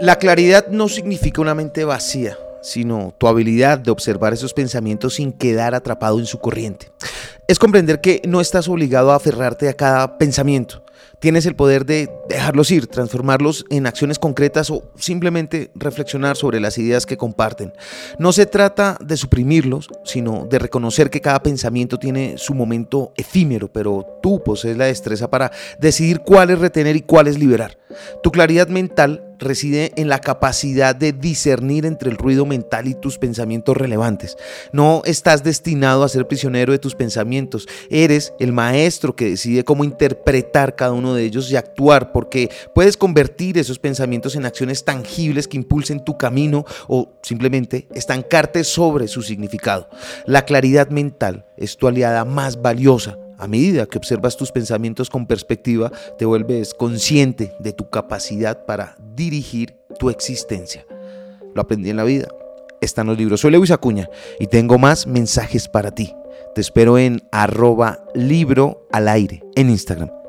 La claridad no significa una mente vacía, sino tu habilidad de observar esos pensamientos sin quedar atrapado en su corriente. Es comprender que no estás obligado a aferrarte a cada pensamiento, Tienes el poder de dejarlos ir, transformarlos en acciones concretas o simplemente reflexionar sobre las ideas que comparten. No se trata de suprimirlos, sino de reconocer que cada pensamiento tiene su momento efímero, pero tú posees la destreza para decidir cuáles retener y cuáles liberar. Tu claridad mental reside en la capacidad de discernir entre el ruido mental y tus pensamientos relevantes. No estás destinado a ser prisionero de tus pensamientos, eres el maestro que decide cómo interpretar cada uno de ellos y actuar, porque puedes convertir esos pensamientos en acciones tangibles que impulsen tu camino o simplemente estancarte sobre su significado. La claridad mental es tu aliada más valiosa a medida que observas tus pensamientos con perspectiva, te vuelves consciente de tu capacidad para dirigir tu existencia. Lo aprendí en la vida. Están los libros. Soy Lewis Acuña y tengo más mensajes para ti. Te espero en arroba libro al aire en Instagram.